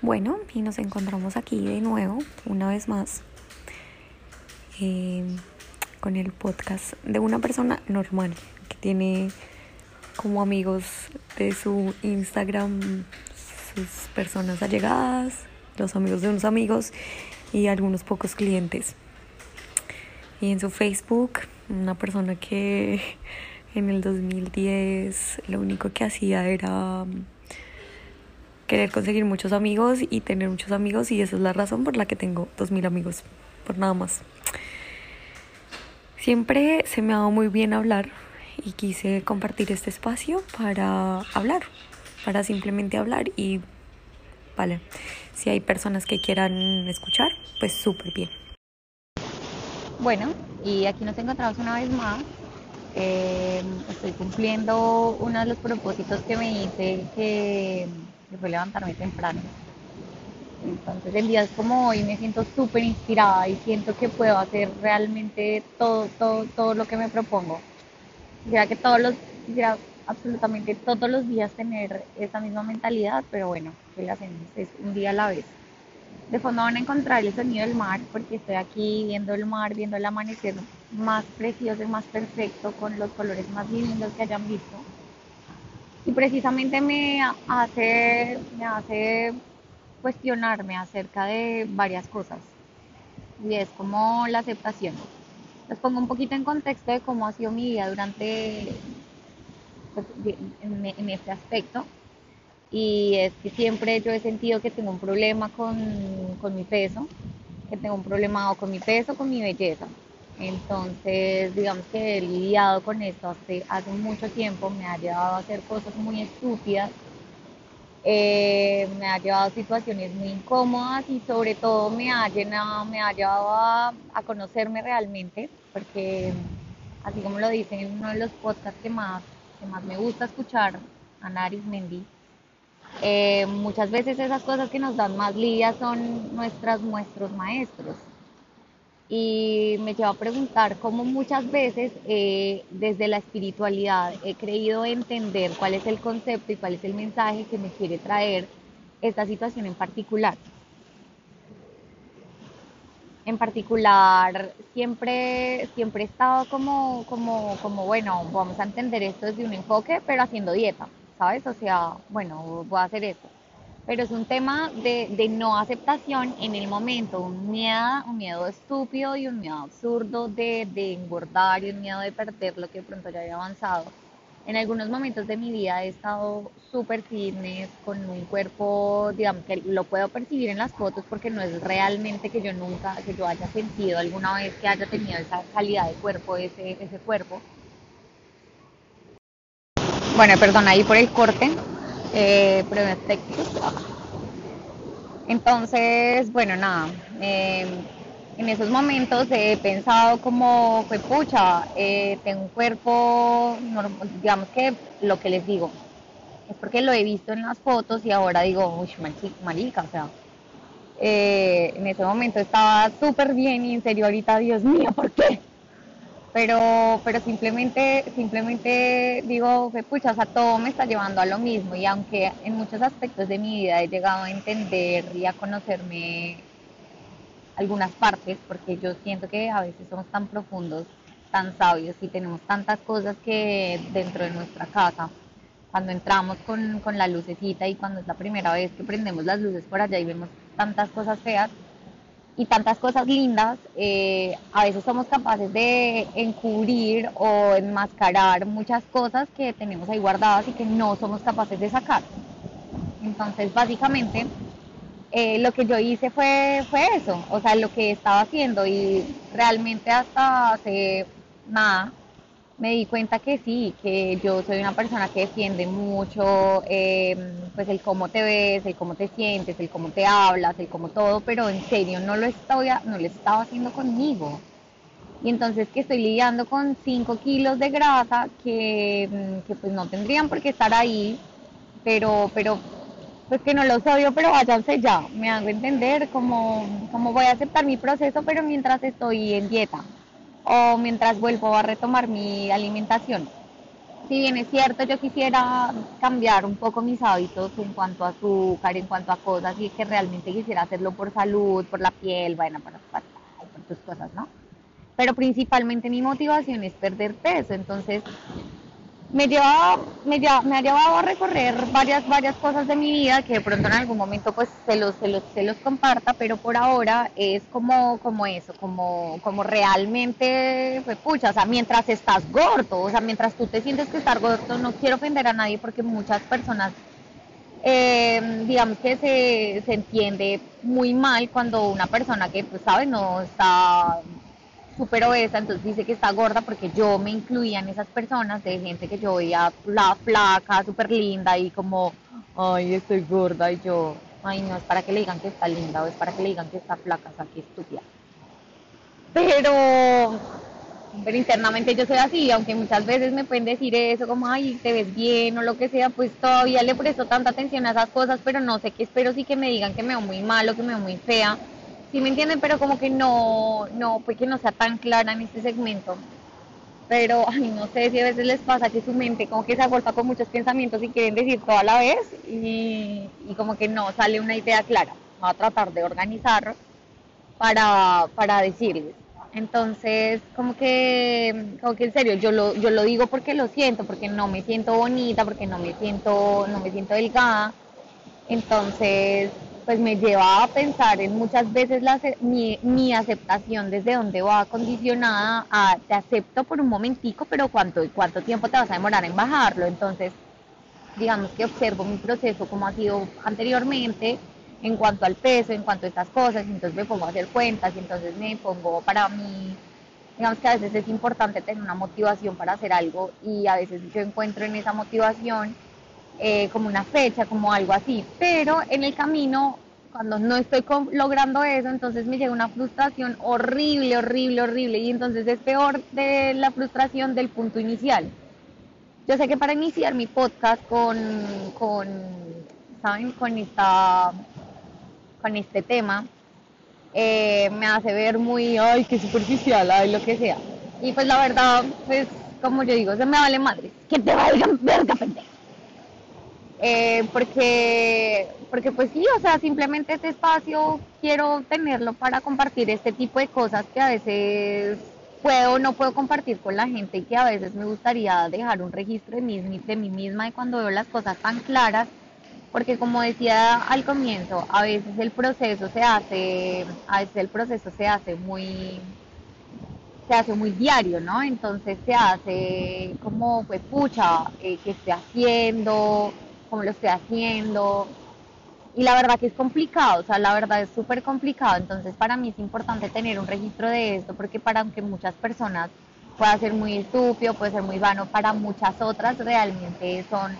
Bueno, y nos encontramos aquí de nuevo, una vez más, eh, con el podcast de una persona normal que tiene como amigos de su Instagram sus personas allegadas, los amigos de unos amigos y algunos pocos clientes. Y en su Facebook, una persona que en el 2010 lo único que hacía era querer conseguir muchos amigos y tener muchos amigos y esa es la razón por la que tengo 2.000 amigos, por nada más. Siempre se me ha dado muy bien hablar y quise compartir este espacio para hablar, para simplemente hablar y vale, si hay personas que quieran escuchar, pues súper bien. Bueno, y aquí nos encontramos una vez más. Eh, estoy cumpliendo uno de los propósitos que me hice que que fue levantarme temprano. Entonces en días como hoy me siento súper inspirada y siento que puedo hacer realmente todo, todo, todo lo que me propongo. Quisiera que todos los, quisiera absolutamente todos los días tener esa misma mentalidad, pero bueno, ¿qué le hacemos? Es un día a la vez. De fondo van a encontrar el sonido del mar porque estoy aquí viendo el mar, viendo el amanecer más precioso y más perfecto con los colores más lindos que hayan visto y precisamente me hace, me hace cuestionarme acerca de varias cosas y es como la aceptación. Les pongo un poquito en contexto de cómo ha sido mi vida durante pues, en, este aspecto y es que siempre yo he sentido que tengo un problema con, con mi peso, que tengo un problema o con mi peso con mi belleza. Entonces, digamos que he lidiado con esto hace, mucho tiempo, me ha llevado a hacer cosas muy estúpidas, eh, me ha llevado a situaciones muy incómodas y sobre todo me ha, llenado, me ha llevado a, conocerme realmente, porque así como lo dicen en uno de los podcasts que más, que más me gusta escuchar, Ana Arismendi, eh, muchas veces esas cosas que nos dan más lidia son nuestras, nuestros maestros y me lleva a preguntar cómo muchas veces eh, desde la espiritualidad he creído entender cuál es el concepto y cuál es el mensaje que me quiere traer esta situación en particular. En particular, siempre, siempre he estado como, como, como, bueno, vamos a entender esto desde un enfoque, pero haciendo dieta, ¿sabes? O sea, bueno, voy a hacer esto pero es un tema de, no aceptación en el momento, un miedo, un miedo estúpido y un miedo absurdo de, engordar y un miedo de perder lo que pronto ya había avanzado. En algunos momentos de mi vida he estado súper fitness, con un cuerpo, digamos que lo puedo percibir en las fotos porque no es realmente que yo nunca, que yo haya sentido alguna vez que haya tenido esa calidad de cuerpo, ese, ese cuerpo. Bueno, perdón ahí por el corte, eh, Entonces, bueno, nada, em, en esos momentos he pensado como, fue pucha, eh, tengo un cuerpo, digamos que lo que les digo, es porque lo he visto en las fotos y ahora digo, uy, marica, o sea, eh, en ese momento estaba súper bien y en serio ahorita, Dios mío, ¿por qué? Pero, pero simplemente, simplemente digo, que pucha, o sea, todo me está llevando a lo mismo y aunque en muchos aspectos de mi vida he llegado a entender y a conocerme algunas partes, porque yo siento que a veces somos tan profundos, tan sabios y tenemos tantas cosas que dentro de nuestra casa, cuando entramos con, con la lucecita y cuando es la primera vez que prendemos las luces por allá y vemos tantas cosas feas, y tantas cosas lindas, eh, a veces somos capaces de encubrir o enmascarar muchas cosas que tenemos ahí guardadas y que no somos capaces de sacar. Entonces, básicamente, eh, lo que yo hice fue, fue eso, o sea, lo que estaba haciendo y realmente hasta hace nada me di cuenta que sí, que yo soy una persona que defiende mucho em, pues el cómo te ves, el cómo te sientes, el cómo te hablas, el cómo todo, pero en serio no lo estoy, no lo estaba haciendo conmigo. Y entonces que estoy lidiando con 5 kilos de grasa que, mm, que, pues no tendrían por qué estar ahí, pero, pero pues que no los odio, pero váyanse ya, me hago entender cómo, cómo voy a aceptar mi proceso, pero mientras estoy en dieta o mientras vuelvo a retomar mi alimentación. si bien es cierto, yo quisiera cambiar un poco mis hábitos en cuanto a azúcar, en cuanto a cosas, y que realmente quisiera hacerlo por salud, por la piel, bueno, por, por, tus cosas, ¿no? Pero principalmente mi motivación es perder peso, entonces me, lleva, me, me ha llevado a recorrer varias, varias cosas de mi vida que de pronto en algún momento pues se los, se los, se los comparta, pero por ahora es como, como eso, como, como realmente, pues pucha, o sea, mientras estás gordo, o sea, mientras tú te sientes que estás gordo, no quiero ofender a nadie porque muchas personas, eh, digamos que se, se entiende muy mal cuando una persona que, pues, sabes, no está súper obesa, entonces dice que está gorda porque yo me incluía en esas personas de gente que yo veía la flaca, súper linda y como, ay, estoy gorda y yo, ay, no, es para que le digan que está linda o es para que le digan que está flaca, o sea, que estúpida. Pero, pero internamente yo soy así, aunque muchas veces me pueden decir eso, como, ay, te ves bien o lo que sea, pues todavía le presto tanta atención a esas cosas, pero no sé qué espero sí que me digan que me veo muy mal o que me veo muy fea sí me entienden, pero como que no, no, pues que no sea tan clara en este segmento. Pero, ay, no sé si a veces les pasa que su mente como que se agolpa con muchos pensamientos y quieren decir todo a la vez y, y como que no sale una idea clara. Va a tratar de organizar para, para decirles. Entonces, como que, como que en serio, yo lo, yo lo digo porque lo siento, porque no me siento bonita, porque no me siento, no me siento delgada. Entonces, pues me lleva a pensar en muchas veces la, mi, mi, aceptación desde donde va condicionada a te acepto por un momentico, pero ¿cuánto, cuánto tiempo te vas a demorar en bajarlo. Entonces, digamos que observo mi proceso como ha sido anteriormente en cuanto al peso, en cuanto a estas cosas, y entonces me pongo a hacer cuentas y entonces me pongo para mí, digamos que a veces es importante tener una motivación para hacer algo y a veces yo encuentro en esa motivación eh, como una fecha, como algo así. Pero en el camino, cuando no estoy logrando eso, entonces me llega una frustración horrible, horrible, horrible. Y entonces es peor de la frustración del punto inicial. Yo sé que para iniciar mi podcast con, con ¿saben? Con, esta, con este tema, eh, me hace ver muy, ay, qué superficial, ay, lo que sea. Y pues la verdad, pues, como yo digo, se me vale madre. Que te valgan verga, pendejo. Eh, porque, porque pues sí, o sea, simplemente este espacio quiero tenerlo para compartir este tipo de cosas que a veces puedo o no puedo compartir con la gente y que a veces me gustaría dejar un registro de mí, de mí misma de cuando veo las cosas tan claras, porque como decía al comienzo, a veces el proceso se hace, a veces el proceso se hace muy se hace muy diario, ¿no? Entonces se hace como, pues, pucha, eh, que estoy haciendo, cómo lo estoy haciendo. Y la verdad que es complicado, o sea, la verdad es súper complicado. Entonces, para mí es importante tener un registro de esto, porque para aunque muchas personas pueda ser muy estúpido, puede ser muy vano, para muchas otras realmente son,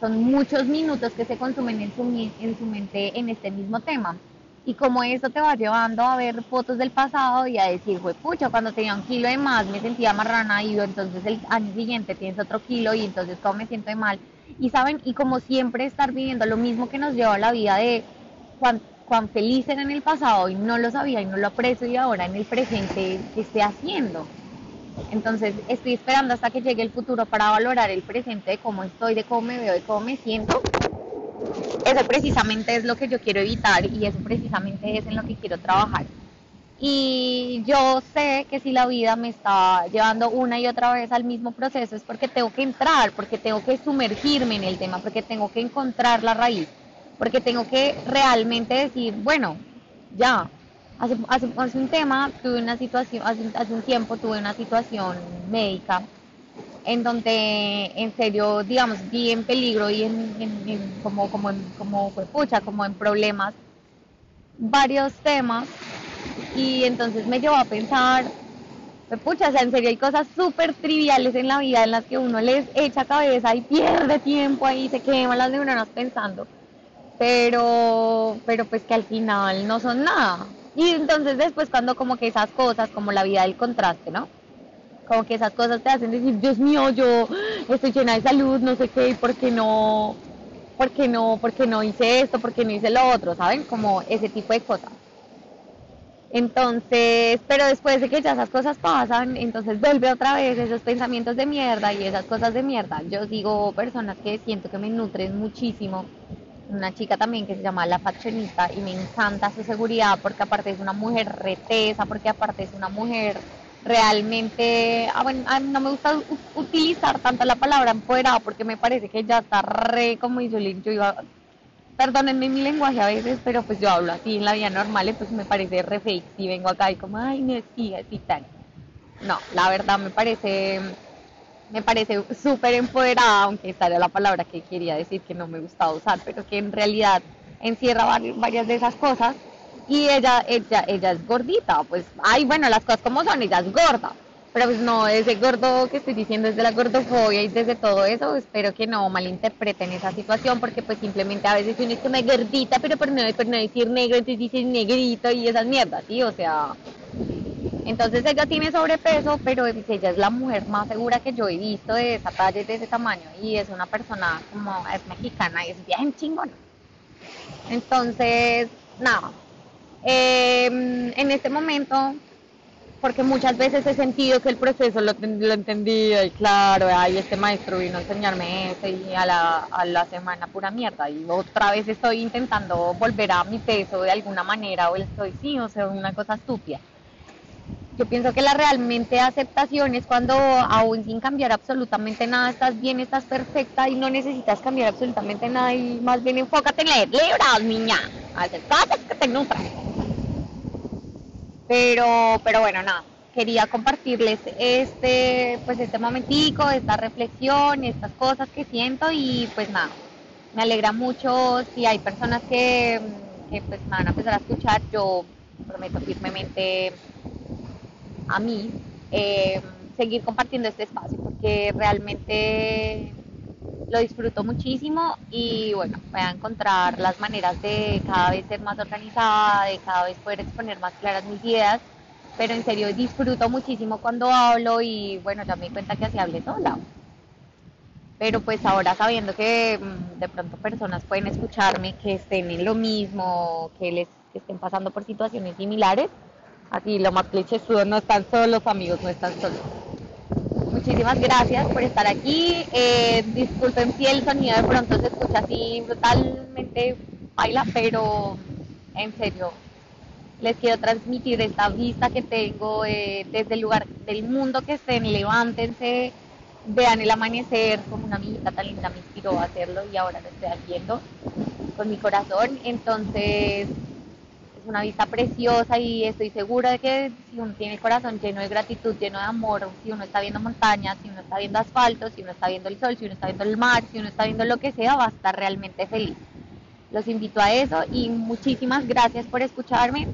son muchos minutos que se consumen en su, en su mente en este mismo tema. Y como eso te va llevando a ver fotos del pasado y a decir, pucha, cuando tenía un kilo de más me sentía marrana y entonces el año siguiente tienes otro kilo y entonces cómo me siento de mal y saben, y como siempre estar viviendo lo mismo que nos lleva a la vida de cuán, cuán feliz era en el pasado y no lo sabía y no lo aprecio y ahora en el presente que esté haciendo. Entonces estoy esperando hasta que llegue el futuro para valorar el presente de cómo estoy, de cómo me veo, de cómo me siento. Eso precisamente es lo que yo quiero evitar y eso precisamente es en lo que quiero trabajar. Y yo sé que si la vida me está llevando una y otra vez al mismo proceso es porque tengo que entrar, porque tengo que sumergirme en el tema, porque tengo que encontrar la raíz, porque tengo que realmente decir, bueno, ya, hace, hace, un tema, tuve una situación, hace, un tiempo tuve una situación médica en donde en serio, digamos, vi en peligro y en, como, como, como, pucha, como en problemas varios temas y entonces me llevó a pensar, pucha, o sea, en serio hay cosas súper triviales en la vida en las que uno les echa cabeza y pierde tiempo ahí, se quema las neuronas pensando, pero, pero pues que al final no son nada. Y entonces después cuando como que esas cosas, como la vida del contraste, ¿no? Como que esas cosas te hacen decir, Dios mío, yo estoy llena de salud, no sé qué, ¿por qué no? ¿Por qué no? ¿Por qué no hice esto? ¿Por qué no hice lo otro? ¿Saben? Como ese tipo de cosas. Entonces, pero después de que ya esas cosas pasan, entonces vuelve otra vez esos pensamientos de mierda y esas cosas de mierda. Yo sigo personas que siento que me nutren muchísimo. Una chica también que se llama La Faccionista y me encanta su seguridad porque aparte es una mujer retesa, porque aparte es una mujer realmente, ah, bueno, ah, no me gusta utilizar tanto la palabra empoderada porque me parece que ya está re, como yo, yo iba, perdónenme mi lenguaje a veces, pero pues yo hablo así en la vida normal, pues me parece re fake. Si vengo acá y como, ay, no, sí, así tal. No, la verdad me parece, me parece súper empoderada, aunque esta era la palabra que quería decir que no me gustaba usar, pero que en realidad encierra varias de esas cosas. Y ella, ella, ella es gordita, pues, ay, bueno, las cosas como son, ella es gorda, pero pues no, ese gordo que estoy diciendo es de la gordofobia y desde todo eso, espero que no malinterpreten esa situación, porque pues simplemente a veces uno es como gordita, pero por no, decir negro, entonces dicen negrito y esas mierdas, ¿sí? O sea, entonces ella tiene sobrepeso, pero pues, ella es la mujer más segura que yo he visto de esa talla y de ese tamaño, y es una persona como, es mexicana y es bien chingona. Entonces, nada, Em, en este momento, porque muchas veces he sentido que el proceso lo, lo y claro, ay, este maestro vino a enseñarme eso y a la, a la semana pura mierda y otra vez estoy intentando volver a mi peso de alguna manera o estoy sí, o sea, una cosa estúpida. Yo pienso que la realmente aceptación es cuando aún sin cambiar absolutamente nada estás bien, estás perfecta y no necesitas cambiar absolutamente nada y más bien enfócate en leer libros, niña, hacer que te nutran. Pero, pero bueno, nada, quería compartirles este, pues este momentico, esta reflexión, estas cosas que siento y pues nada, me alegra mucho si hay personas que, que pues me van a empezar a escuchar, yo prometo firmemente a mí eh, seguir compartiendo este espacio porque realmente lo disfruto muchísimo y bueno, voy a encontrar las maneras de cada vez ser más organizada, de cada vez poder exponer más claras mis ideas, pero en serio disfruto muchísimo cuando hablo y bueno, ya me di cuenta que así hablé sola. Pero pues ahora sabiendo que mm, de pronto personas pueden escucharme que estén en lo mismo, que les estén pasando por situaciones similares, Así, lo más cliché no están solos, amigos, no están solos. Muchísimas gracias por estar aquí. Eh, disculpen si el sonido de pronto se escucha así brutalmente baila, pero en serio, les quiero transmitir esta vista que tengo eh, desde el lugar del mundo que estén, levántense, vean el amanecer, como una amiguita tan linda me inspiró a hacerlo y ahora lo estoy haciendo con mi corazón. Entonces, una vista preciosa y estoy segura de que si uno tiene el corazón lleno de gratitud, lleno de amor, si uno está viendo montañas, si uno está viendo asfalto, si uno está viendo el sol, si uno está viendo el mar, si uno está viendo lo que sea, va a estar realmente feliz. Los invito a eso y muchísimas gracias por escucharme.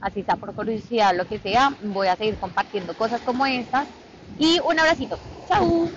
Así está por curiosidad, lo que sea. Voy a seguir compartiendo cosas como estas. Y un abracito. Chao.